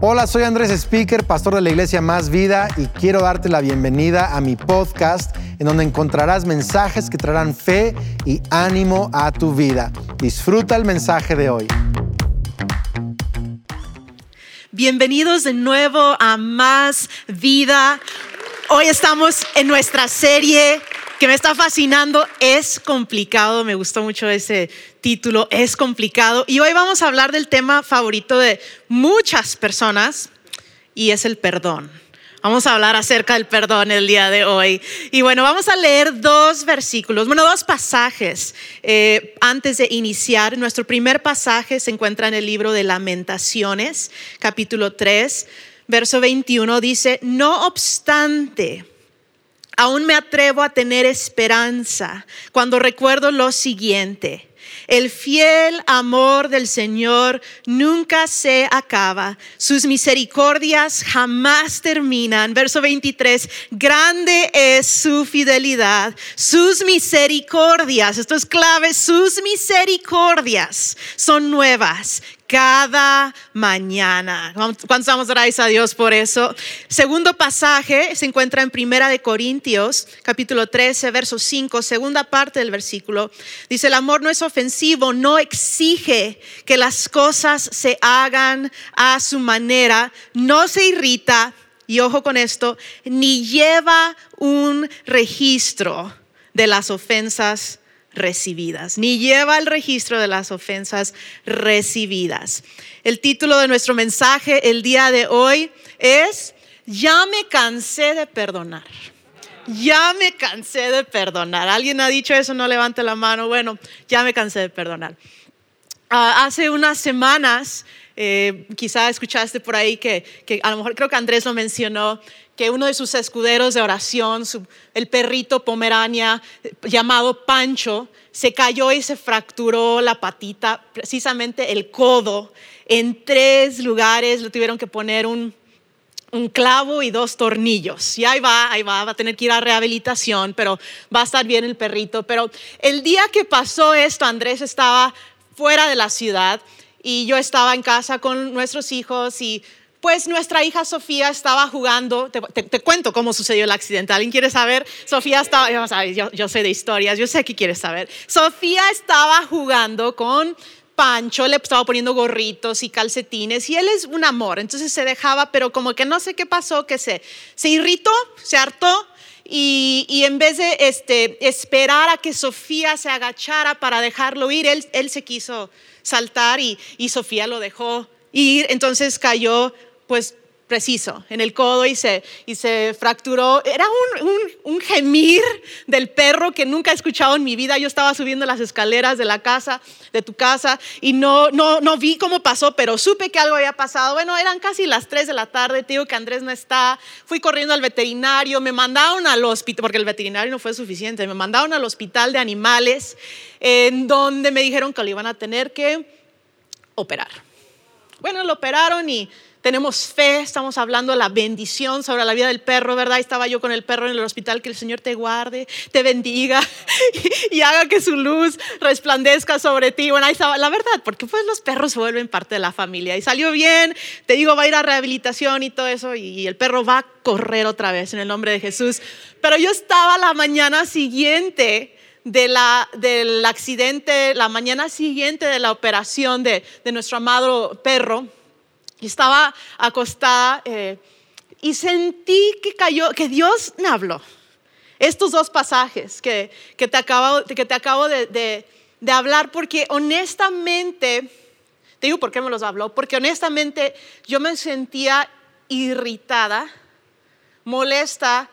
Hola, soy Andrés Speaker, pastor de la iglesia Más Vida y quiero darte la bienvenida a mi podcast en donde encontrarás mensajes que traerán fe y ánimo a tu vida. Disfruta el mensaje de hoy. Bienvenidos de nuevo a Más Vida. Hoy estamos en nuestra serie que me está fascinando. Es complicado, me gustó mucho ese es complicado. Y hoy vamos a hablar del tema favorito de muchas personas y es el perdón. Vamos a hablar acerca del perdón el día de hoy. Y bueno, vamos a leer dos versículos, bueno, dos pasajes eh, antes de iniciar. Nuestro primer pasaje se encuentra en el libro de Lamentaciones, capítulo 3, verso 21. Dice, no obstante, aún me atrevo a tener esperanza cuando recuerdo lo siguiente. El fiel amor del Señor nunca se acaba. Sus misericordias jamás terminan. Verso 23, grande es su fidelidad. Sus misericordias, esto es clave, sus misericordias son nuevas cada mañana. ¿Cuántos damos gracias a Dios por eso? Segundo pasaje se encuentra en Primera de Corintios, capítulo 13, verso 5, segunda parte del versículo. Dice, el amor no es ofensivo, no exige que las cosas se hagan a su manera, no se irrita, y ojo con esto, ni lleva un registro de las ofensas recibidas, ni lleva el registro de las ofensas recibidas. El título de nuestro mensaje el día de hoy es, ya me cansé de perdonar. Ya me cansé de perdonar. ¿Alguien ha dicho eso? No levante la mano. Bueno, ya me cansé de perdonar. Ah, hace unas semanas, eh, quizá escuchaste por ahí que, que a lo mejor creo que Andrés lo mencionó, que uno de sus escuderos de oración, el perrito pomerania llamado Pancho, se cayó y se fracturó la patita, precisamente el codo, en tres lugares, le tuvieron que poner un, un clavo y dos tornillos. Y ahí va, ahí va, va a tener que ir a rehabilitación, pero va a estar bien el perrito. Pero el día que pasó esto, Andrés estaba fuera de la ciudad y yo estaba en casa con nuestros hijos y pues nuestra hija Sofía estaba jugando, te, cuento cómo sucedió el accidente. ¿Alguien quiere saber? Sofía estaba, yo, sé de historias, yo sé que quieres saber. Sofía estaba jugando con Pancho, le estaba poniendo gorritos y calcetines y él es un amor, entonces se dejaba, pero como que no sé qué pasó, que se, se irritó, se hartó y, en vez de este, esperar a que Sofía se agachara para dejarlo ir, él, él se quiso saltar y, y Sofía lo dejó ir, entonces cayó pues preciso en el codo y se, fracturó. Era un, un, gemir del perro que nunca he escuchado en mi vida. Yo estaba subiendo las escaleras de la casa, de tu casa, y no, no, no vi cómo pasó, pero supe que algo había pasado. Bueno, eran casi las 3 de la tarde, te digo que Andrés no está. Fui corriendo al veterinario, me mandaron al hospital, porque el veterinario no fue suficiente, me mandaron al hospital de animales, en donde me dijeron que lo iban a tener que operar. Bueno, lo operaron y tenemos fe, estamos hablando de la bendición sobre la vida del perro, ¿verdad? Estaba yo con el perro en el hospital, que el Señor te guarde, te bendiga y, haga que su luz resplandezca sobre ti. Bueno, ahí estaba la verdad, porque pues los perros vuelven parte de la familia. Y salió bien, te digo, va a ir a rehabilitación y todo eso, y el perro va a correr otra vez en el nombre de Jesús. Pero yo estaba la mañana siguiente de la, del accidente, la mañana siguiente de la operación de, de nuestro amado perro y estaba acostada eh, y sentí que cayó, que Dios me habló. Estos dos pasajes que, que te acabo, que te acabo de, de, hablar, porque honestamente, te digo por qué me los habló, porque honestamente yo me sentía irritada, molesta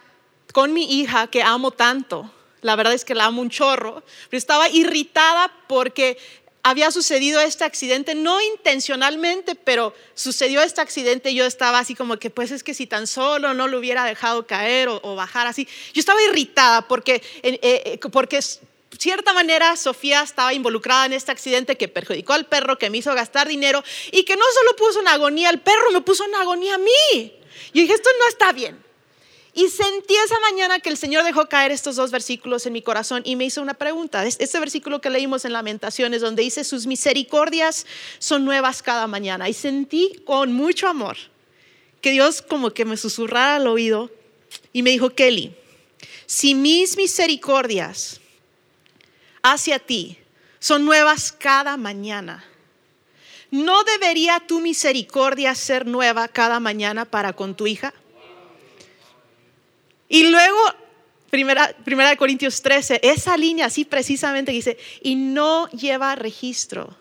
con mi hija que amo tanto. La verdad es que la amo un chorro, pero estaba irritada porque había sucedido este accidente, no intencionalmente, pero sucedió este accidente y yo estaba así como que, pues es que si tan solo no lo hubiera dejado caer o, bajar así. Yo estaba irritada porque, eh, eh, porque cierta manera Sofía estaba involucrada en este accidente que perjudicó al perro, que me hizo gastar dinero y que no solo puso en agonía al perro, me puso en agonía a mí. Yo dije, esto no está bien. Y sentí esa mañana que el Señor dejó caer estos dos versículos en mi corazón y me hizo una pregunta. Este versículo que leímos en Lamentaciones, donde dice, sus misericordias son nuevas cada mañana. Y sentí con mucho amor que Dios como que me susurrara al oído y me dijo, Kelly, si mis misericordias hacia ti son nuevas cada mañana, ¿no debería tu misericordia ser nueva cada mañana para con tu hija? Y luego, primera, primera de Corintios 13, esa línea así precisamente dice, y no lleva registro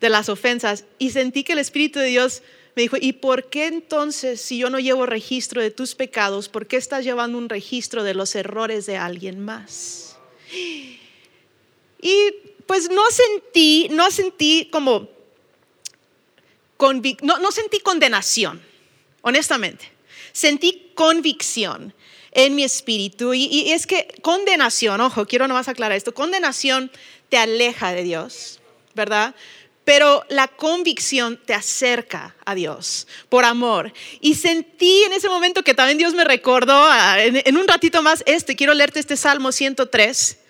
de las ofensas. Y sentí que el Espíritu de Dios me dijo, ¿y por qué entonces si yo no llevo registro de tus pecados, por qué estás llevando un registro de los errores de alguien más? Y pues no sentí, no sentí como, no, no sentí condenación, honestamente. Sentí convicción en mi espíritu. Y, es que condenación, ojo, quiero nomás aclarar esto, condenación te aleja de Dios, ¿verdad? pero la convicción te acerca a Dios por amor. Y sentí en ese momento que también Dios me recordó, en, en un ratito más, este, quiero leerte este Salmo 103.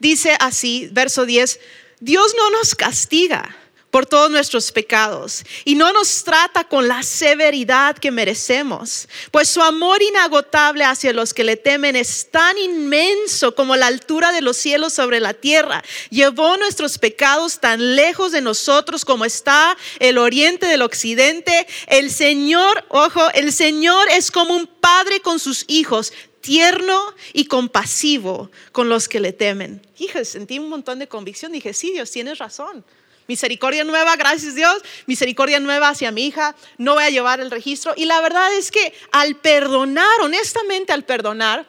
Dice así, verso 10, Dios no nos castiga por todos nuestros pecados y no nos trata con la severidad que merecemos, pues su amor inagotable hacia los que le temen es tan inmenso como la altura de los cielos sobre la tierra. Llevó nuestros pecados tan lejos de nosotros como está el oriente del occidente. El Señor, ojo, el Señor es como un padre con sus hijos, tierno y compasivo con los que le temen. Hija, sentí un montón de convicción. Dije, sí, Dios, tienes razón. Misericordia nueva, gracias Dios. Misericordia nueva hacia mi hija. No voy a llevar el registro. Y la verdad es que al perdonar, honestamente al perdonar,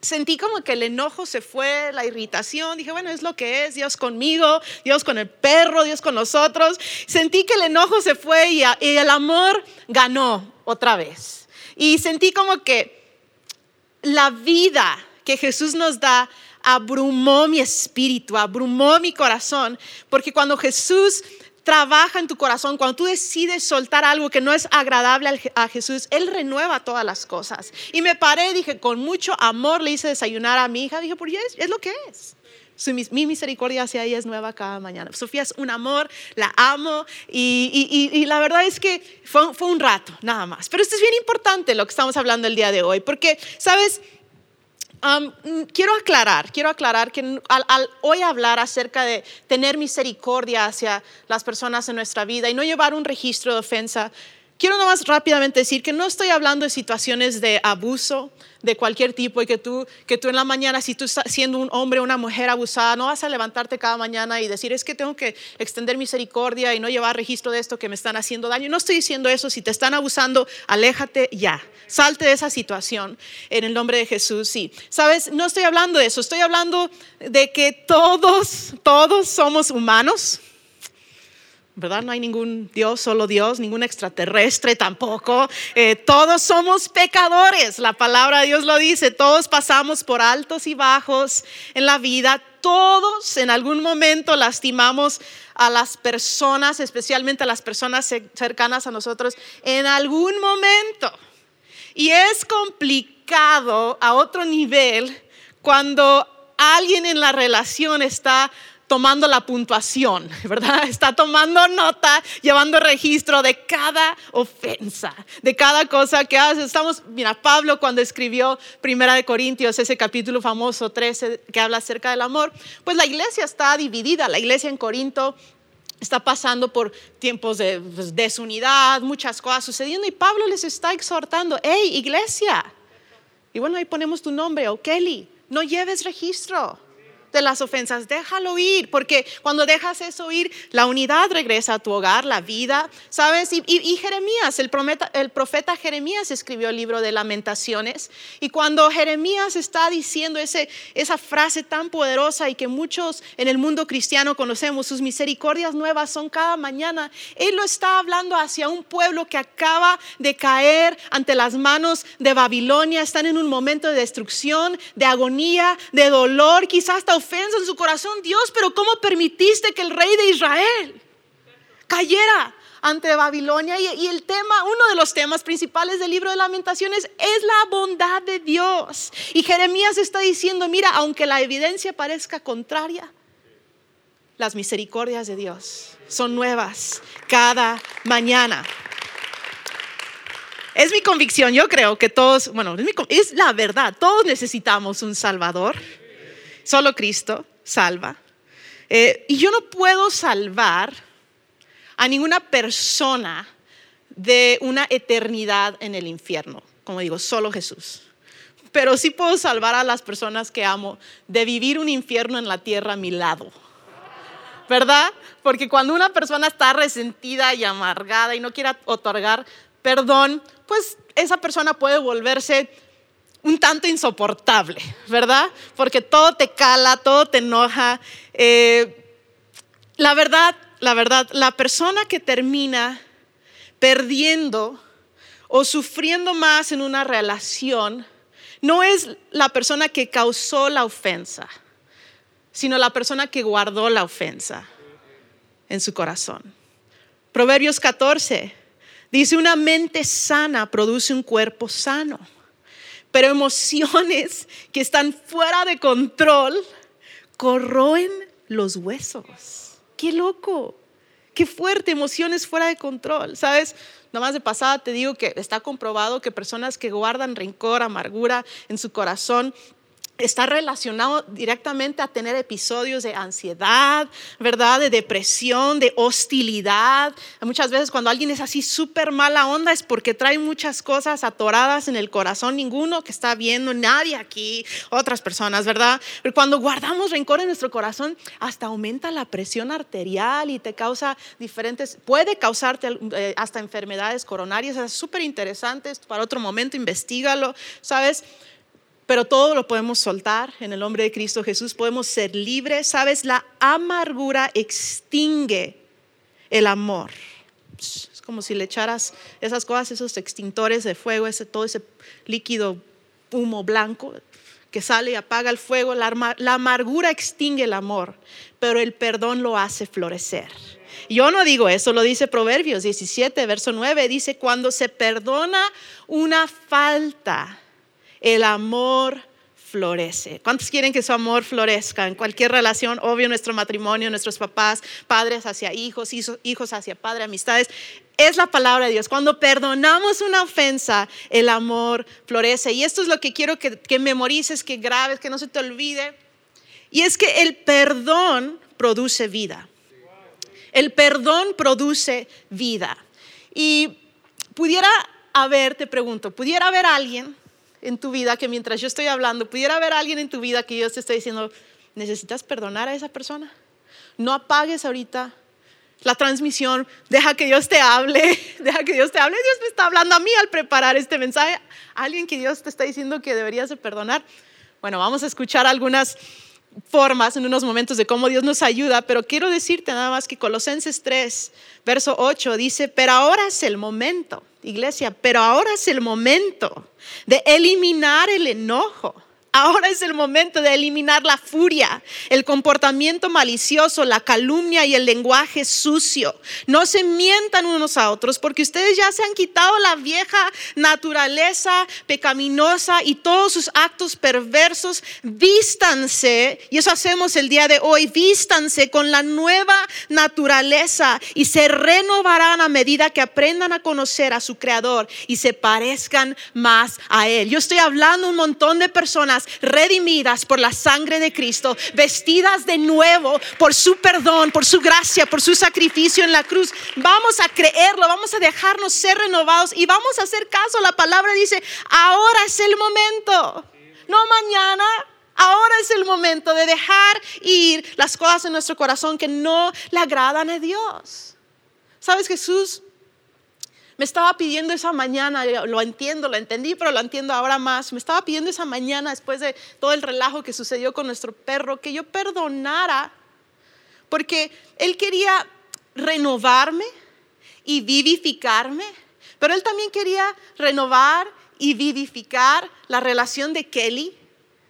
sentí como que el enojo se fue, la irritación. Dije, bueno, es lo que es. Dios conmigo, Dios con el perro, Dios con nosotros. Sentí que el enojo se fue y, y el amor ganó otra vez. Y sentí como que la vida que Jesús nos da abrumó mi espíritu, abrumó mi corazón, porque cuando Jesús trabaja en tu corazón, cuando tú decides soltar algo que no es agradable a Jesús, Él renueva todas las cosas. Y me paré, dije, con mucho amor le hice desayunar a mi hija, dije, pues es, es lo que es. mi, misericordia hacia ella es nueva cada mañana. Sofía es un amor, la amo y, y, la verdad es que fue, fue un rato, nada más. Pero esto es bien importante lo que estamos hablando el día de hoy, porque, ¿sabes? Mm, quiero aclarar, quiero aclarar que al, hoy hablar acerca de tener misericordia hacia las personas en nuestra vida y no llevar un registro de ofensa, quiero nomás rápidamente decir que no estoy hablando de situaciones de abuso, de cualquier tipo y que tú, que tú en la mañana, si tú estás siendo un hombre o una mujer abusada, no vas a levantarte cada mañana y decir, es que tengo que extender misericordia y no llevar registro de esto que me están haciendo daño. No estoy diciendo eso, si te están abusando, aléjate ya, salte de esa situación en el nombre de Jesús. Sí, sabes, no estoy hablando de eso, estoy hablando de que todos, todos somos humanos ¿verdad? No hay ningún Dios, solo Dios, ningún extraterrestre tampoco. Eh, todos somos pecadores, la palabra de Dios lo dice, todos pasamos por altos y bajos en la vida, todos en algún momento lastimamos a las personas, especialmente a las personas cercanas a nosotros, en algún momento. Y es complicado a otro nivel cuando alguien en la relación está tomando la puntuación, ¿verdad? Está tomando nota, llevando registro de cada ofensa, de cada cosa que hace. Estamos, mira, Pablo cuando escribió Primera de Corintios, ese capítulo famoso 13 que habla acerca del amor, pues la iglesia está dividida, la iglesia en Corinto está pasando por tiempos de pues, desunidad, muchas cosas sucediendo y Pablo les está exhortando, hey, iglesia, y bueno, ahí ponemos tu nombre, o Kelly, no lleves registro de las ofensas, déjalo ir, porque cuando dejas eso ir, la unidad regresa a tu hogar, la vida, ¿sabes? Y, Jeremías, el profeta, el profeta Jeremías escribió el libro de lamentaciones, y cuando Jeremías está diciendo ese, esa frase tan poderosa y que muchos en el mundo cristiano conocemos, sus misericordias nuevas son cada mañana, él lo está hablando hacia un pueblo que acaba de caer ante las manos de Babilonia, están en un momento de destrucción, de agonía, de dolor, quizás hasta ofensa en su corazón, Dios, pero ¿cómo permitiste que el rey de Israel cayera ante Babilonia? Y, el tema, uno de los temas principales del libro de lamentaciones es la bondad de Dios. Y Jeremías está diciendo, mira, aunque la evidencia parezca contraria, las misericordias de Dios son nuevas cada mañana. Es mi convicción, yo creo que todos, bueno, es, la verdad, todos necesitamos un Salvador. Solo Cristo salva. Eh, y yo no puedo salvar a ninguna persona de una eternidad en el infierno. Como digo, solo Jesús. Pero sí puedo salvar a las personas que amo de vivir un infierno en la tierra a mi lado. ¿Verdad? Porque cuando una persona está resentida y amargada y no quiere otorgar perdón, pues esa persona puede volverse un tanto insoportable, ¿verdad? Porque todo te cala, todo te enoja. Eh, la verdad, la verdad, la persona que termina perdiendo o sufriendo más en una relación no es la persona que causó la ofensa, sino la persona que guardó la ofensa en su corazón. Proverbios 14 dice, una mente sana produce un cuerpo sano, pero emociones que están fuera de control corroen los huesos. Qué loco, qué fuerte, emociones fuera de control, ¿sabes? Nada más de pasada te digo que está comprobado que personas que guardan rencor, amargura en su corazón, está relacionado directamente a tener episodios de ansiedad, ¿verdad? De depresión, de hostilidad. Muchas veces cuando alguien es así súper mala onda es porque trae muchas cosas atoradas en el corazón, ninguno que está viendo, nadie aquí, otras personas, ¿verdad? Pero cuando guardamos rencor en nuestro corazón, hasta aumenta la presión arterial y te causa diferentes, puede causarte eh, hasta enfermedades coronarias, es súper interesante, para otro momento investigalo, ¿sabes? Pero todo lo podemos soltar en el nombre de Cristo Jesús, podemos ser libres, ¿sabes? La amargura extingue el amor. Es como si le echaras esas cosas, esos extintores de fuego, ese, todo ese líquido humo blanco que sale y apaga el fuego. La, la amargura extingue el amor, pero el perdón lo hace florecer. Yo no digo eso, lo dice Proverbios 17, verso 9, dice, cuando se perdona una falta, el amor florece. ¿Cuántos quieren que su amor florezca en cualquier relación? Obvio, nuestro matrimonio, nuestros papás, padres hacia hijos, hijos hacia padre, amistades. Es la palabra de Dios. Cuando perdonamos una ofensa, el amor florece. Y esto es lo que quiero que, que memorices, que grabes, que no se te olvide. Y es que el perdón produce vida. El perdón produce vida. Y pudiera haber, te pregunto, pudiera haber alguien en tu vida que mientras yo estoy hablando, pudiera haber alguien en tu vida que Dios te esté diciendo, necesitas perdonar a esa persona. No apagues ahorita la transmisión, deja que Dios te hable, deja que Dios te hable. Dios me está hablando a mí al preparar este mensaje. Alguien que Dios te está diciendo que deberías de perdonar. Bueno, vamos a escuchar algunas formas en unos momentos de cómo Dios nos ayuda, pero quiero decirte nada más que Colosenses 3, verso 8 dice, pero ahora es el momento, iglesia, pero ahora es el momento de eliminar el enojo Ahora es el momento de eliminar la furia, el comportamiento malicioso, la calumnia y el lenguaje sucio. No se mientan unos a otros porque ustedes ya se han quitado la vieja naturaleza pecaminosa y todos sus actos perversos. Vístanse, y eso hacemos el día de hoy, vístanse con la nueva naturaleza y se renovarán a medida que aprendan a conocer a su Creador y se parezcan más a Él. Yo estoy hablando un montón de personas redimidas por la sangre de Cristo, vestidas de nuevo por su perdón, por su gracia, por su sacrificio en la cruz. Vamos a creerlo, vamos a dejarnos ser renovados y vamos a hacer caso. La palabra dice, ahora es el momento, no mañana. Ahora es el momento de dejar ir las cosas en nuestro corazón que no le agradan a Dios. ¿Sabes? Jesús me estaba pidiendo esa mañana, lo entiendo, lo entendí, pero lo entiendo ahora más. Me estaba pidiendo esa mañana, después de todo el relajo que sucedió con nuestro perro, que yo perdonara, porque él quería renovarme y vivificarme, pero él también quería renovar y vivificar la relación de Kelly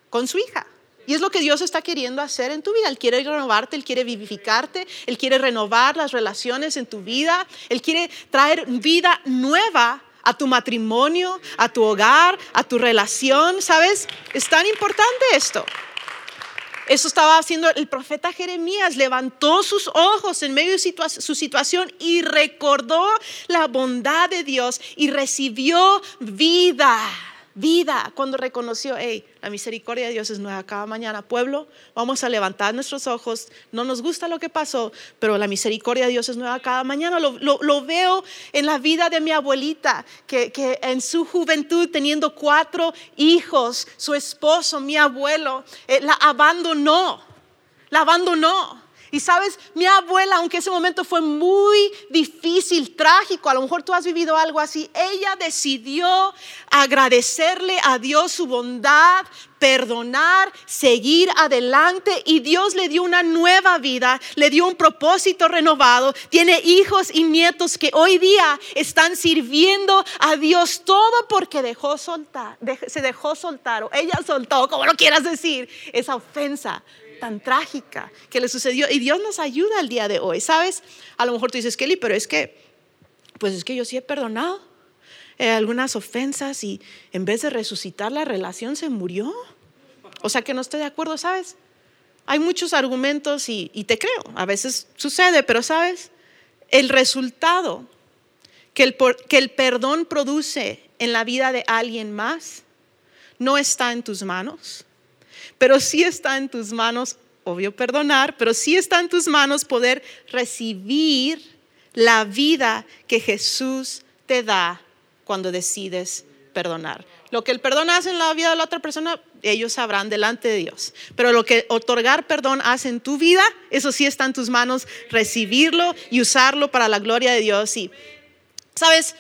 con su hija. Y es lo que Dios está queriendo hacer en tu vida. Él quiere renovarte, Él quiere vivificarte, Él quiere renovar las relaciones en tu vida, Él quiere traer vida nueva a tu matrimonio, a tu hogar, a tu relación. ¿Sabes? Es tan importante esto. Eso estaba haciendo el profeta Jeremías. Levantó sus ojos en medio de su situación y recordó la bondad de Dios y recibió vida vida cuando reconoció, hey, la misericordia de Dios es nueva cada mañana. Pueblo, vamos a levantar nuestros ojos. No nos gusta lo que pasó, pero la misericordia de Dios es nueva cada mañana. Lo, veo en la vida de mi abuelita, que, en su juventud, teniendo cuatro hijos, su esposo, mi abuelo, eh, la abandonó. La abandonó. Y sabes, mi abuela, aunque ese momento fue muy difícil, trágico, a lo mejor tú has vivido algo así, ella decidió agradecerle a Dios su bondad, perdonar, seguir adelante y Dios le dio una nueva vida, le dio un propósito renovado, tiene hijos y nietos que hoy día están sirviendo a Dios todo porque dejó soltar, se dejó soltar o ella soltó, como lo quieras decir, esa ofensa tan trágica que le sucedió. Y Dios nos ayuda el día de hoy, ¿sabes? A lo mejor tú dices, Kelly, pero es que, pues es que yo sí he perdonado eh, algunas ofensas y en vez de resucitar la relación se murió. O sea que no estoy de acuerdo, ¿sabes? Hay muchos argumentos y, te creo, a veces sucede, pero ¿sabes? El resultado que el, que el perdón produce en la vida de alguien más no está en tus manos pero sí está en tus manos, obvio perdonar, pero sí está en tus manos poder recibir la vida que Jesús te da cuando decides perdonar. Lo que el perdón hace en la vida de la otra persona, ellos sabrán delante de Dios. Pero lo que otorgar perdón hace en tu vida, eso sí está en tus manos, recibirlo y usarlo para la gloria de Dios. Y, ¿sabes?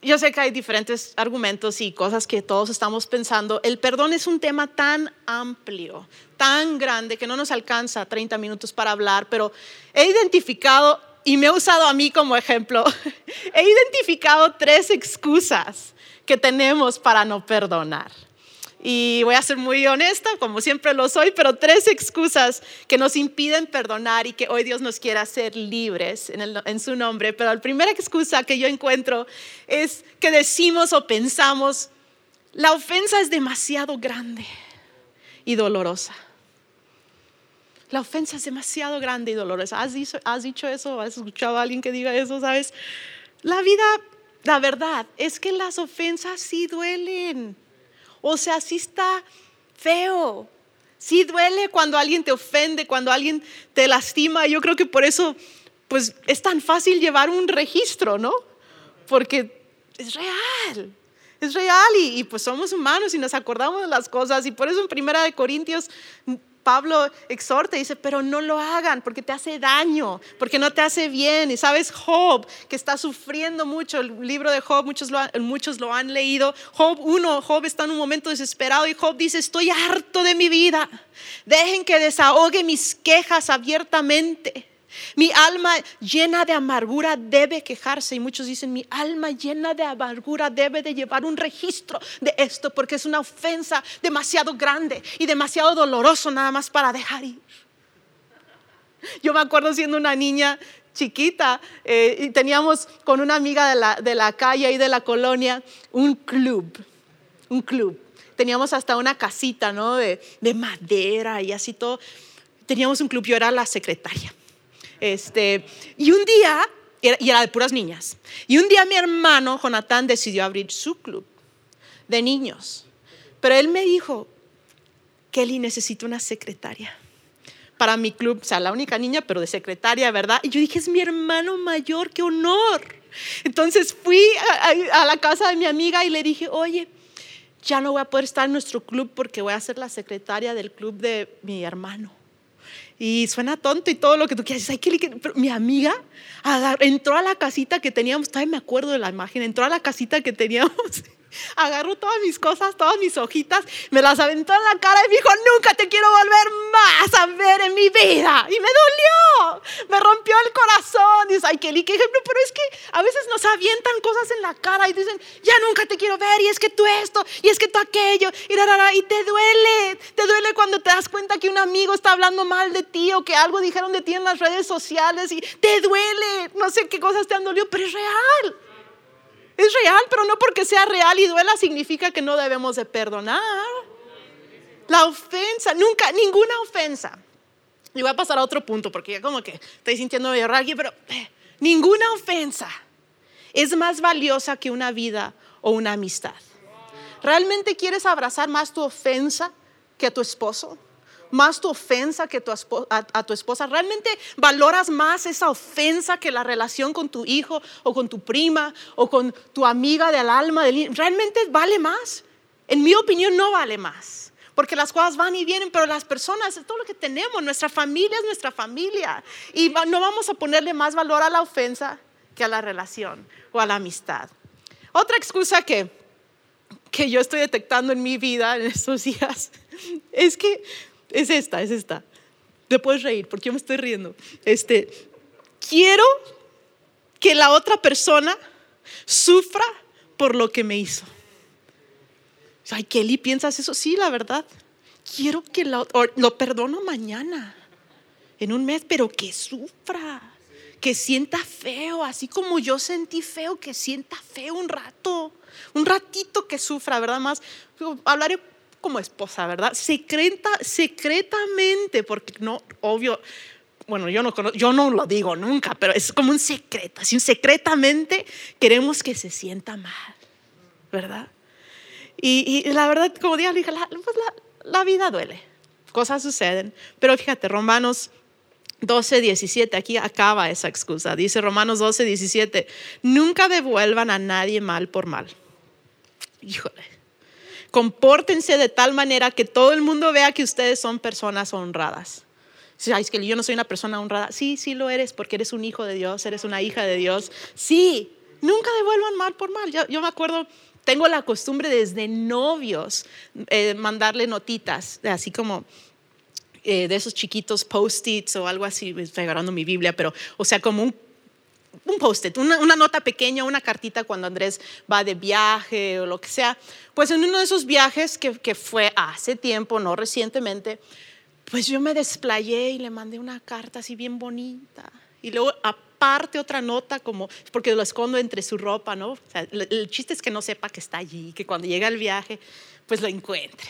Yo sé que hay diferentes argumentos y cosas que todos estamos pensando. El perdón es un tema tan amplio, tan grande, que no nos alcanza 30 minutos para hablar, pero he identificado, y me he usado a mí como ejemplo, he identificado tres excusas que tenemos para no perdonar. Y voy a ser muy honesta, como siempre lo soy, pero tres excusas que nos impiden perdonar y que hoy Dios nos quiere hacer libres en, su nombre. Pero la primera excusa que yo encuentro es que decimos o pensamos, la ofensa es demasiado grande y dolorosa. La ofensa es demasiado grande y dolorosa. ¿Has dicho, ¿Has dicho eso? ¿Has escuchado a alguien que diga eso? ¿Sabes? La vida, la verdad, es que las ofensas sí duelen o sea, sí está feo. Sí duele cuando alguien te ofende, cuando alguien te lastima. Yo creo que por eso, pues es tan fácil llevar un registro, ¿no? Porque es real. Es real y, y pues somos humanos y nos acordamos de las cosas. Y por eso en Primera de Corintios Pablo exhorta y dice, pero no lo hagan porque te hace daño, porque no te hace bien. Y sabes, Job, que está sufriendo mucho, el libro de Job, muchos lo, han, muchos lo han leído. Job 1, Job está en un momento desesperado y Job dice, estoy harto de mi vida. Dejen que desahogue mis quejas abiertamente. Mi alma llena de amargura debe quejarse y muchos dicen, mi alma llena de amargura debe de llevar un registro de esto porque es una ofensa demasiado grande y demasiado doloroso nada más para dejar ir. Yo me acuerdo siendo una niña chiquita eh, y teníamos con una amiga de la, de la calle y de la colonia un club, un club. Teníamos hasta una casita, ¿no? De, de madera y así todo. Teníamos un club, yo era la secretaria. Este, y un día, y era de puras niñas, y un día mi hermano Jonathan decidió abrir su club de niños. Pero él me dijo, Kelly, necesito una secretaria para mi club, o sea, la única niña, pero de secretaria, ¿verdad? Y yo dije, es mi hermano mayor, qué honor. Entonces fui a, a, la casa de mi amiga y le dije, oye, ya no voy a poder estar en nuestro club porque voy a ser la secretaria del club de mi hermano y suena tonto y todo lo que tú quieras. Ay, Pero mi amiga entró a la casita que teníamos, todavía me acuerdo de la imagen, entró a la casita que teníamos, agarró todas mis cosas, todas mis hojitas, me las aventó en la cara y me dijo, nunca te quiero volver más a ver en mi vida. Y me dolió, me rompió el corazón. Dice, ay, Kelly, qué ejemplo, pero es que a veces nos avientan cosas en la cara y dicen, ya nunca te quiero ver, y es que tú esto, y es que tú aquello, y, y te duele, te duele cuando te das cuenta que un amigo está hablando mal de ti o que algo dijeron de ti en las redes sociales y te duele, no sé qué cosas te han dolido, pero es real. Es real, pero no porque sea real y duela significa que no debemos de perdonar. La ofensa, nunca, ninguna ofensa. Y voy a pasar a otro punto porque ya como que estoy sintiendo medio raro pero eh, ninguna ofensa es más valiosa que una vida o una amistad. ¿Realmente quieres abrazar más tu ofensa que a tu esposo? ¿Más tu ofensa que a, tu esposa? ¿Realmente valoras más esa ofensa que la relación con tu hijo o con tu prima o con tu amiga del alma? ¿Realmente vale más? En mi opinión no vale más. Porque las cosas van y vienen, pero las personas, es todo lo que tenemos, nuestra familia es nuestra familia. Y no vamos a ponerle más valor a la ofensa que a la relación o a la amistad. Otra excusa que que yo estoy detectando en mi vida en estos días es que es esta, es esta. Te puedes reír porque yo me estoy riendo. Este, quiero que la otra persona sufra por lo que me hizo. Ay, Kelly, ¿piensas eso? Sí, la verdad. Quiero que lo, lo perdono mañana, en un mes, pero que sufra, que sienta feo, así como yo sentí feo, que sienta feo un rato un ratito que sufra, ¿verdad? Más, hablaré como esposa, ¿verdad? Secreta, secretamente, porque no, obvio, bueno, yo no, yo no lo digo nunca, pero es como un secreto, así secretamente queremos que se sienta mal, ¿verdad? Y, la verdad, como dije, la, pues la, la vida duele, cosas suceden, pero fíjate, Romanos 12, 17, aquí acaba esa excusa. Dice Romanos 12, 17, nunca devuelvan a nadie mal por mal híjole, compórtense de tal manera que todo el mundo vea que ustedes son personas honradas. Si es que yo no soy una persona honrada. Sí, sí lo eres porque eres un hijo de Dios, eres una hija de Dios. Sí, nunca devuelvan mal por mal. Yo, me acuerdo, tengo la costumbre desde novios eh, mandarle notitas, así como eh, de esos chiquitos post-its o algo así, estoy agarrando mi Biblia, pero, o sea, como un un post-it, una, nota pequeña, una cartita cuando Andrés va de viaje o lo que sea. Pues en uno de esos viajes que, fue hace tiempo, no recientemente, pues yo me desplayé y le mandé una carta así bien bonita. Y luego aparte otra nota como, porque lo escondo entre su ropa, ¿no? El, chiste es que no sepa que está allí, que cuando llega el viaje, pues lo encuentre.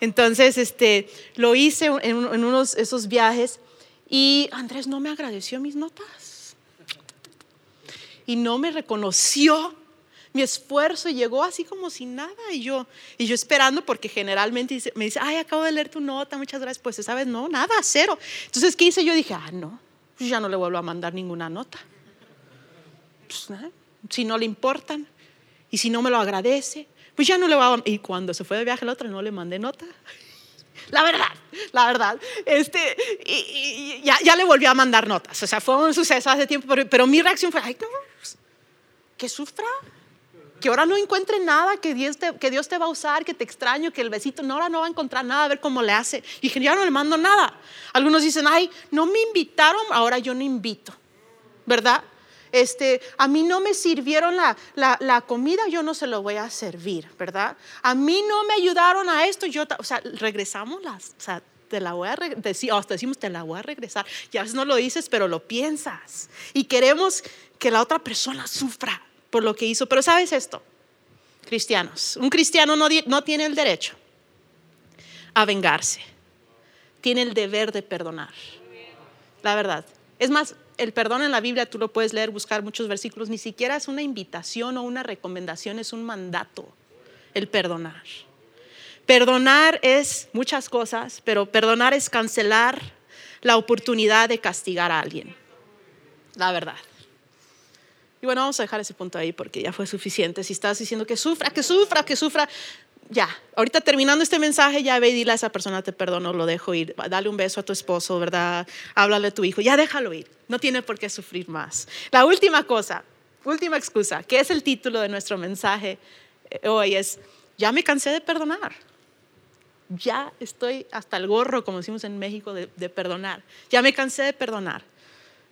Entonces, este, lo hice en, en unos esos viajes y Andrés no me agradeció mis notas y no me reconoció mi esfuerzo llegó así como sin nada y yo, y yo esperando porque generalmente me dice, ay, acabo de leer tu nota, muchas gracias, pues sabes, no, nada, cero. Entonces, ¿qué hice? Yo dije, ah, no, pues ya no le vuelvo a mandar ninguna nota. Pues, si no le importan y si no me lo agradece, pues ya no le voy a... Y cuando se fue de viaje el otro, no le mandé nota. La verdad, la verdad. Este, y, ya, ya, le volví a mandar notas. O sea, fue un suceso hace tiempo, pero, pero mi reacción fue, ay, no, que sufra, que ahora no encuentre nada, que Dios, te, que Dios te va a usar, que te extraño, que el besito, no, ahora no va a encontrar nada, a ver cómo le hace. Y dije, ya no le mando nada. Algunos dicen, ay, no me invitaron, ahora yo no invito, ¿verdad? Este, a mí no me sirvieron la, la, comida, yo no se lo voy a servir, ¿verdad? A mí no me ayudaron a esto, yo, o sea, regresamos las, o sea, te la voy a decir, hasta decimos te la voy a regresar. Y a veces no lo dices, pero lo piensas. Y queremos que la otra persona sufra por lo que hizo. Pero sabes esto, cristianos, un cristiano no, no tiene el derecho a vengarse, tiene el deber de perdonar. La verdad. Es más, el perdón en la Biblia tú lo puedes leer, buscar muchos versículos, ni siquiera es una invitación o una recomendación, es un mandato el perdonar. Perdonar es muchas cosas, pero perdonar es cancelar la oportunidad de castigar a alguien. La verdad. Y bueno, vamos a dejar ese punto ahí porque ya fue suficiente. Si estás diciendo que sufra, que sufra, que sufra, ya, ahorita terminando este mensaje, ya ve y dile a esa persona, te perdono, lo dejo ir. Dale un beso a tu esposo, ¿verdad? Háblale a tu hijo, ya déjalo ir. No tiene por qué sufrir más. La última cosa, última excusa, que es el título de nuestro mensaje eh, hoy, es, ya me cansé de perdonar ya estoy hasta el gorro, como decimos en México, de, perdonar. Ya me cansé de perdonar.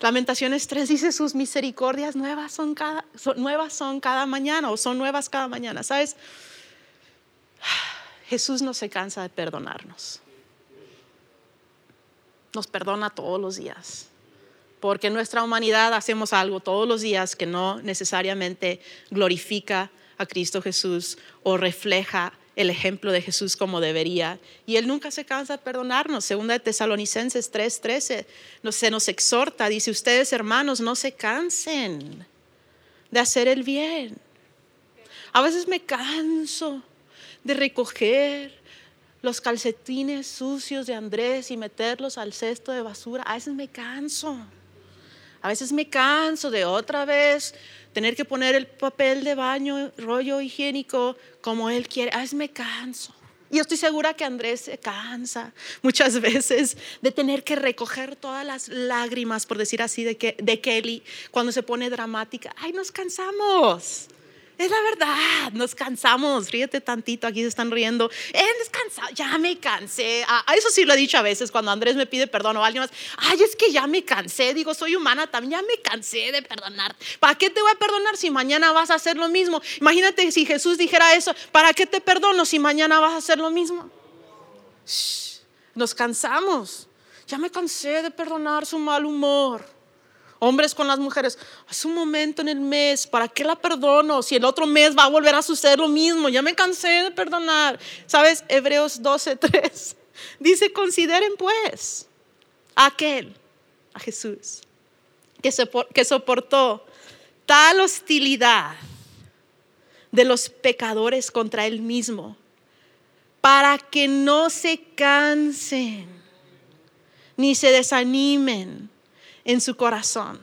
Lamentaciones 3 dice, sus misericordias nuevas son, cada, nuevas son cada mañana o son nuevas cada mañana. ¿Sabes? Jesús no se cansa de perdonarnos. Nos perdona todos los días. Porque en nuestra humanidad hacemos algo todos los días que no necesariamente glorifica a Cristo Jesús o refleja el ejemplo de Jesús como debería. Y Él nunca se cansa de perdonarnos. Segunda de Tesalonicenses 3:13 se nos exhorta, dice, ustedes hermanos, no se cansen de hacer el bien. A veces me canso de recoger los calcetines sucios de Andrés y meterlos al cesto de basura. A veces me canso. A veces me canso de otra vez tener que poner el papel de baño, rollo higiénico, como él quiere. A veces me canso. Y estoy segura que Andrés se cansa muchas veces de tener que recoger todas las lágrimas, por decir así, de, que, de Kelly cuando se pone dramática. Ay, nos cansamos. Es la verdad, nos cansamos, ríete tantito, aquí se están riendo. Eh, descansa, ya me cansé. Ah, eso sí lo he dicho a veces cuando Andrés me pide perdón o alguien más. Ay, es que ya me cansé, digo, soy humana también, ya me cansé de perdonar. ¿Para qué te voy a perdonar si mañana vas a hacer lo mismo? Imagínate si Jesús dijera eso, ¿para qué te perdono si mañana vas a hacer lo mismo? nos cansamos. Ya me cansé de perdonar su mal humor hombres con las mujeres, hace un momento en el mes, ¿para qué la perdono? Si el otro mes va a volver a suceder lo mismo, ya me cansé de perdonar. ¿Sabes? Hebreos 12:3 dice, consideren pues a aquel, a Jesús, que soportó tal hostilidad de los pecadores contra él mismo, para que no se cansen ni se desanimen en su corazón.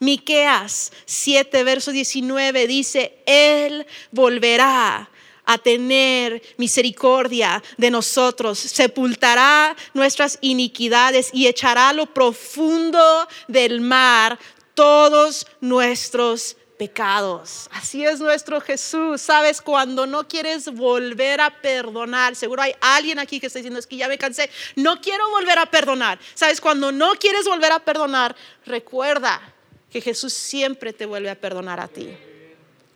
Miqueas 7 verso 19 dice, él volverá a tener misericordia de nosotros, sepultará nuestras iniquidades y echará lo profundo del mar todos nuestros pecados. Así es nuestro Jesús. Sabes, cuando no quieres volver a perdonar, seguro hay alguien aquí que está diciendo, es que ya me cansé, no quiero volver a perdonar. Sabes, cuando no quieres volver a perdonar, recuerda que Jesús siempre te vuelve a perdonar a ti.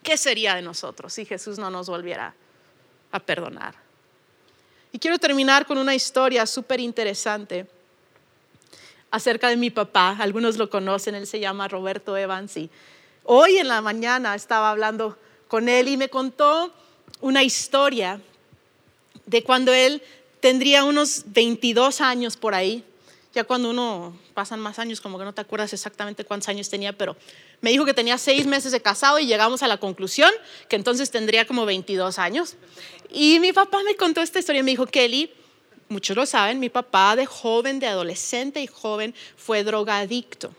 ¿Qué sería de nosotros si Jesús no nos volviera a perdonar? Y quiero terminar con una historia súper interesante acerca de mi papá. Algunos lo conocen, él se llama Roberto Evans Hoy en la mañana estaba hablando con él y me contó una historia de cuando él tendría unos 22 años por ahí. Ya cuando uno pasan más años, como que no te acuerdas exactamente cuántos años tenía, pero me dijo que tenía seis meses de casado y llegamos a la conclusión que entonces tendría como 22 años. Y mi papá me contó esta historia, me dijo, Kelly, muchos lo saben, mi papá de joven, de adolescente y joven, fue drogadicto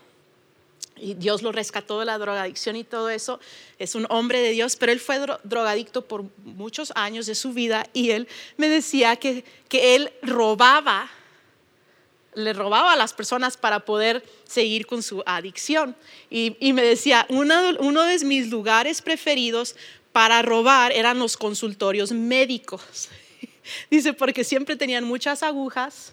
y Dios lo rescató de la drogadicción y todo eso. Es un hombre de Dios, pero él fue drogadicto por muchos años de su vida y él me decía que, que él robaba, le robaba a las personas para poder seguir con su adicción. Y, y me decía, uno, uno de mis lugares preferidos para robar eran los consultorios médicos. Dice, porque siempre tenían muchas agujas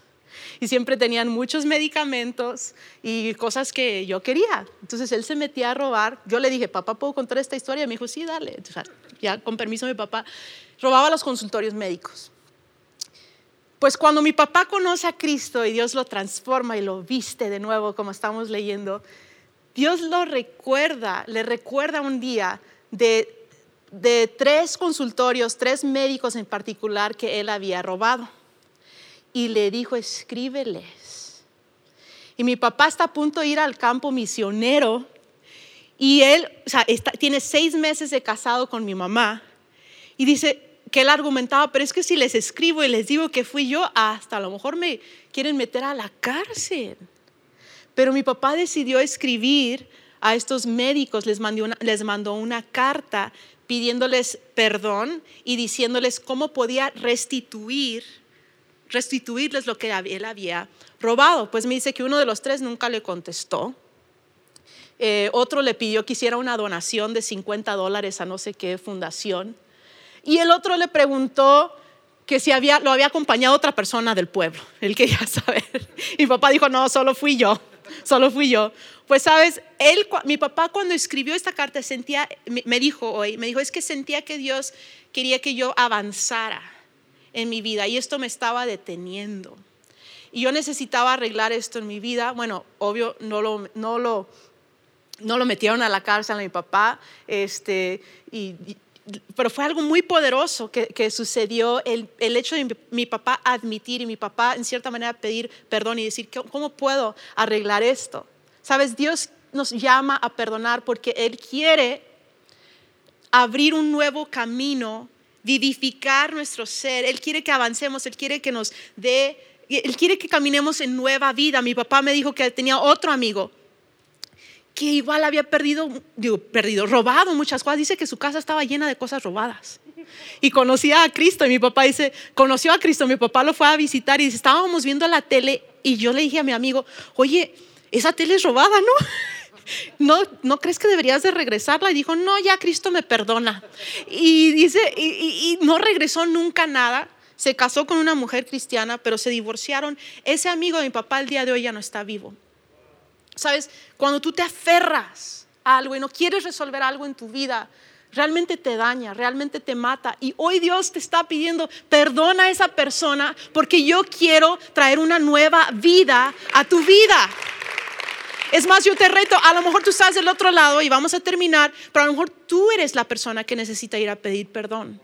y siempre tenían muchos medicamentos y cosas que yo quería. Entonces él se metía a robar. Yo le dije, papá, ¿puedo contar esta historia? Me dijo, sí, dale. ya con permiso de mi papá, robaba los consultorios médicos. Pues cuando mi papá conoce a Cristo y Dios lo transforma y lo viste de nuevo, como estamos leyendo, Dios lo recuerda, le recuerda un día de tres consultorios, tres médicos en particular que él había robado y le dijo, escríbeles. Y mi papá está a punto de ir al campo misionero y él, o sea, tiene seis meses de casado con mi mamá y dice que él argumentaba, pero es que si les escribo y les digo que fui yo, hasta a lo mejor me quieren meter a la cárcel. Pero mi papá decidió escribir a estos médicos, les mandó una, carta pidiéndoles perdón y diciéndoles cómo podía restituir restituirles lo que él había robado. Pues me dice que uno de los tres nunca le contestó. Eh, otro le pidió que hiciera una donación de 50 dólares a no sé qué fundación. Y el otro le preguntó que si había, lo había acompañado otra persona del pueblo. Él quería saber. Y mi papá dijo, no, solo fui yo, solo fui yo. Pues sabes, él, mi papá cuando escribió esta carta sentía, me dijo hoy, me dijo, es que sentía que Dios quería que yo avanzara en mi vida y esto me estaba deteniendo. Y yo necesitaba arreglar esto en mi vida. Bueno, obvio, no lo, no lo, no lo metieron a la cárcel a mi papá, este, y, pero fue algo muy poderoso que, sucedió, el, hecho de mi, papá admitir y mi papá en cierta manera pedir perdón y decir, ¿cómo puedo arreglar esto? Sabes, Dios nos llama a perdonar porque Él quiere abrir un nuevo camino, vivificar nuestro ser, Él quiere que avancemos, Él quiere que nos dé, Él quiere que caminemos en nueva vida. Mi papá me dijo que tenía otro amigo que igual había perdido, digo, perdido, robado muchas cosas. Dice que su casa estaba llena de cosas robadas. Y conocía a Cristo y mi papá dice, conoció a Cristo, mi papá lo fue a visitar y estábamos viendo la tele y yo le dije a mi amigo, oye, esa tele es robada, ¿no? ¿No, ¿no crees que deberías de regresarla? Y dijo, no, ya Cristo me perdona. Y dice, y, no regresó nunca nada. Se casó con una mujer cristiana, pero se divorciaron. Ese amigo de mi papá el día de hoy ya no está vivo. Sabes, cuando tú te aferras a algo y no quieres resolver algo en tu vida, realmente te daña, realmente te mata. Y hoy Dios te está pidiendo, perdona a esa persona porque yo quiero traer una nueva vida a tu vida. Es más, yo te reto, a lo mejor tú estás del otro lado y vamos a terminar, pero a lo mejor tú eres la persona que necesita ir a pedir perdón.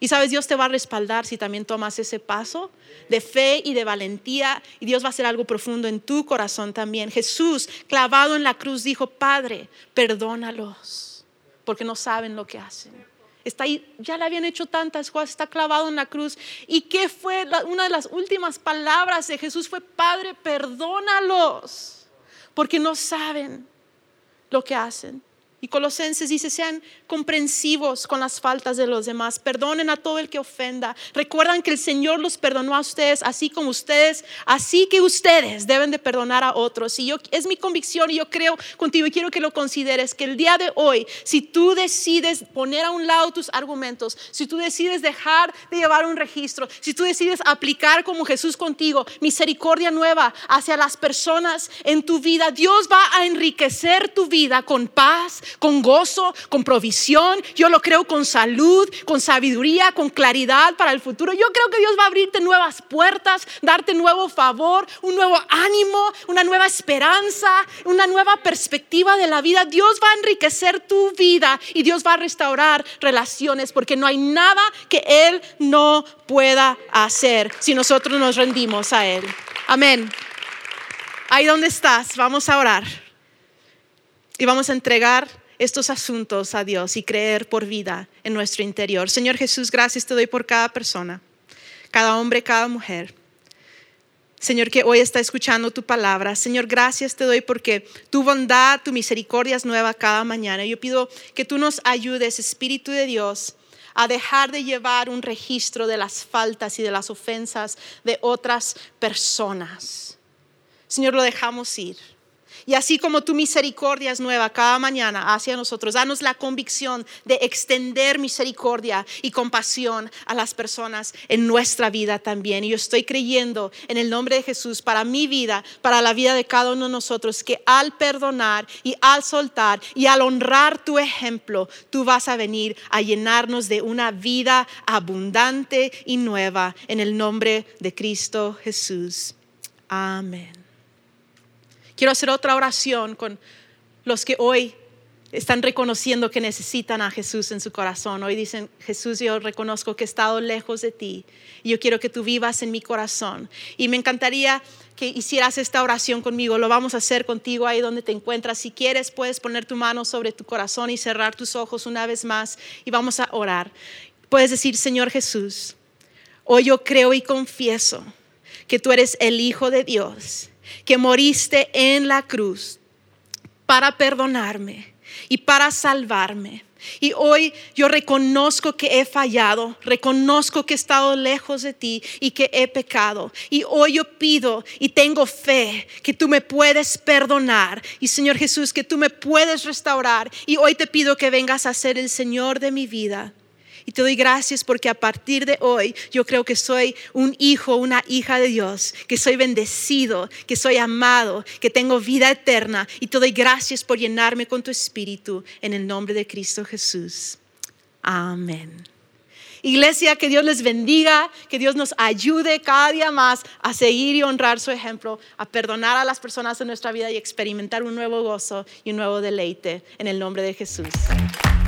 Y sabes, Dios te va a respaldar si también tomas ese paso de fe y de valentía y Dios va a hacer algo profundo en tu corazón también. Jesús, clavado en la cruz, dijo, Padre, perdónalos, porque no saben lo que hacen. Está ahí, ya le habían hecho tantas cosas, está clavado en la cruz. ¿Y qué fue? una de las últimas palabras de Jesús fue, Padre, perdónalos, porque no saben lo que hacen. Y Colosenses dice, sean comprensivos con las faltas de los demás, perdonen a todo el que ofenda. Recuerdan que el Señor los perdonó a ustedes, así como ustedes, así que ustedes deben de perdonar a otros. Y yo, es mi convicción y yo creo contigo y quiero que lo consideres, que el día de hoy, si tú decides poner a un lado tus argumentos, si tú decides dejar de llevar un registro, si tú decides aplicar como Jesús contigo, misericordia nueva hacia las personas en tu vida, Dios va a enriquecer tu vida con paz, con gozo, con provisión. Yo lo creo con salud, con sabiduría, con claridad para el futuro. Yo creo que Dios va a abrirte nuevas puertas, darte nuevo favor, un nuevo ánimo, una nueva esperanza, una nueva perspectiva de la vida. Dios va a enriquecer tu vida y Dios va a restaurar relaciones porque no hay nada que Él no pueda hacer si nosotros nos rendimos a Él. Amén. Ahí donde estás, vamos a orar y vamos a entregar estos asuntos a Dios y creer por vida en nuestro interior. Señor Jesús, gracias te doy por cada persona, cada hombre, cada mujer. Señor, que hoy está escuchando tu palabra. Señor, gracias te doy porque tu bondad, tu misericordia es nueva cada mañana. Yo pido que tú nos ayudes, Espíritu de Dios, a dejar de llevar un registro de las faltas y de las ofensas de otras personas. Señor, lo dejamos ir. Y así como tu misericordia es nueva cada mañana hacia nosotros, danos la convicción de extender misericordia y compasión a las personas en nuestra vida también. Y yo estoy creyendo en el nombre de Jesús para mi vida, para la vida de cada uno de nosotros, que al perdonar y al soltar y al honrar tu ejemplo, tú vas a venir a llenarnos de una vida abundante y nueva en el nombre de Cristo Jesús. Amén. Quiero hacer otra oración con los que hoy están reconociendo que necesitan a Jesús en su corazón. Hoy dicen, Jesús, yo reconozco que he estado lejos de ti y yo quiero que tú vivas en mi corazón. Y me encantaría que hicieras esta oración conmigo. Lo vamos a hacer contigo ahí donde te encuentras. Si quieres, puedes poner tu mano sobre tu corazón y cerrar tus ojos una vez más y vamos a orar. Puedes decir, Señor Jesús, hoy yo creo y confieso que tú eres el Hijo de Dios que moriste en la cruz para perdonarme y para salvarme. Y hoy yo reconozco que he fallado, reconozco que he estado lejos de ti y que he pecado. Y hoy yo pido y tengo fe que tú me puedes perdonar. Y Señor Jesús, que tú me puedes restaurar. Y hoy te pido que vengas a ser el Señor de mi vida. Te doy gracias porque a partir de hoy yo creo que soy un hijo, una hija de Dios, que soy bendecido, que soy amado, que tengo vida eterna. Y te doy gracias por llenarme con tu espíritu en el nombre de Cristo Jesús. Amén. Iglesia, que Dios les bendiga, que Dios nos ayude cada día más a seguir y honrar su ejemplo, a perdonar a las personas en nuestra vida y experimentar un nuevo gozo y un nuevo deleite en el nombre de Jesús.